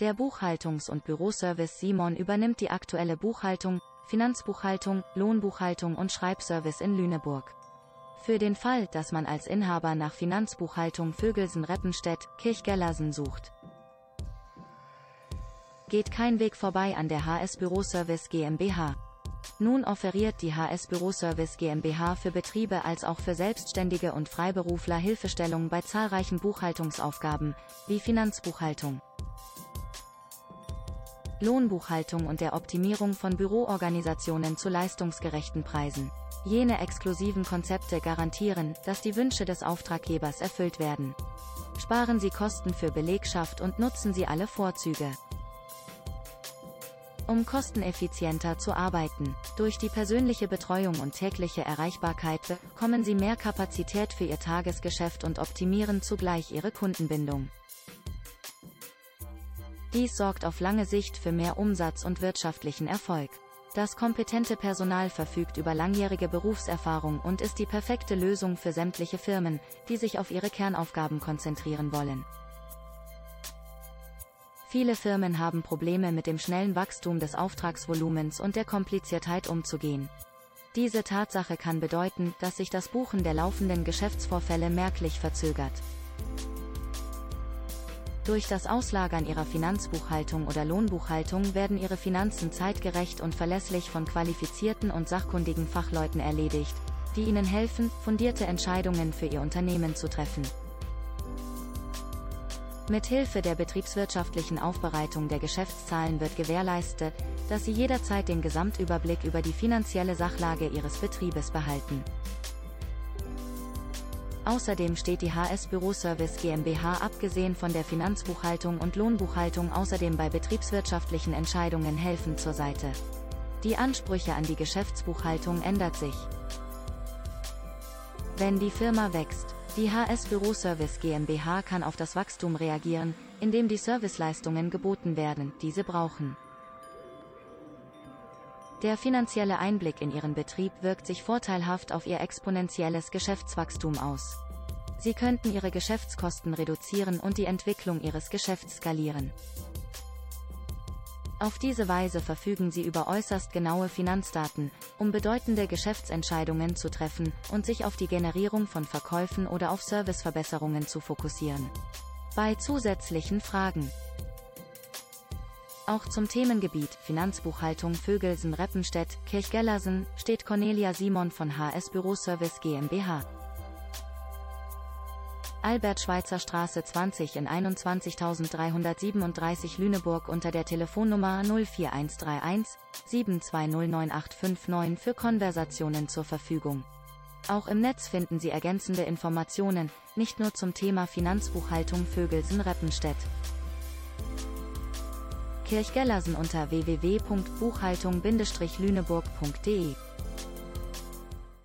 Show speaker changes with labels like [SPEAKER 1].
[SPEAKER 1] Der Buchhaltungs- und Büroservice Simon übernimmt die aktuelle Buchhaltung, Finanzbuchhaltung, Lohnbuchhaltung und Schreibservice in Lüneburg. Für den Fall, dass man als Inhaber nach Finanzbuchhaltung Vögelsen-Reppenstedt, Kirchgellersen sucht. Geht kein Weg vorbei an der HS Büroservice GmbH. Nun offeriert die HS Büroservice GmbH für Betriebe als auch für Selbstständige und Freiberufler Hilfestellung bei zahlreichen Buchhaltungsaufgaben, wie Finanzbuchhaltung, Lohnbuchhaltung und der Optimierung von Büroorganisationen zu leistungsgerechten Preisen. Jene exklusiven Konzepte garantieren, dass die Wünsche des Auftraggebers erfüllt werden. Sparen Sie Kosten für Belegschaft und nutzen Sie alle Vorzüge. Um kosteneffizienter zu arbeiten, durch die persönliche Betreuung und tägliche Erreichbarkeit bekommen Sie mehr Kapazität für Ihr Tagesgeschäft und optimieren zugleich Ihre Kundenbindung. Dies sorgt auf lange Sicht für mehr Umsatz und wirtschaftlichen Erfolg. Das kompetente Personal verfügt über langjährige Berufserfahrung und ist die perfekte Lösung für sämtliche Firmen, die sich auf ihre Kernaufgaben konzentrieren wollen. Viele Firmen haben Probleme mit dem schnellen Wachstum des Auftragsvolumens und der Kompliziertheit umzugehen. Diese Tatsache kann bedeuten, dass sich das Buchen der laufenden Geschäftsvorfälle merklich verzögert. Durch das Auslagern Ihrer Finanzbuchhaltung oder Lohnbuchhaltung werden Ihre Finanzen zeitgerecht und verlässlich von qualifizierten und sachkundigen Fachleuten erledigt, die Ihnen helfen, fundierte Entscheidungen für Ihr Unternehmen zu treffen. Mit Hilfe der betriebswirtschaftlichen Aufbereitung der Geschäftszahlen wird gewährleistet, dass Sie jederzeit den Gesamtüberblick über die finanzielle Sachlage Ihres Betriebes behalten. Außerdem steht die HS Büroservice GmbH abgesehen von der Finanzbuchhaltung und Lohnbuchhaltung außerdem bei betriebswirtschaftlichen Entscheidungen helfend zur Seite. Die Ansprüche an die Geschäftsbuchhaltung ändert sich. Wenn die Firma wächst, die HS Büroservice GmbH kann auf das Wachstum reagieren, indem die Serviceleistungen geboten werden, die sie brauchen. Der finanzielle Einblick in Ihren Betrieb wirkt sich vorteilhaft auf Ihr exponentielles Geschäftswachstum aus. Sie könnten Ihre Geschäftskosten reduzieren und die Entwicklung Ihres Geschäfts skalieren. Auf diese Weise verfügen Sie über äußerst genaue Finanzdaten, um bedeutende Geschäftsentscheidungen zu treffen und sich auf die Generierung von Verkäufen oder auf Serviceverbesserungen zu fokussieren. Bei zusätzlichen Fragen auch zum Themengebiet Finanzbuchhaltung Vögelsen-Reppenstedt, Kirchgellersen, steht Cornelia Simon von HS Büroservice GmbH. Albert Schweitzer Straße 20 in 21337 Lüneburg unter der Telefonnummer 04131 7209859 für Konversationen zur Verfügung. Auch im Netz finden Sie ergänzende Informationen, nicht nur zum Thema Finanzbuchhaltung Vögelsen-Reppenstedt. Kirchgellersen unter www.buchhaltung-lüneburg.de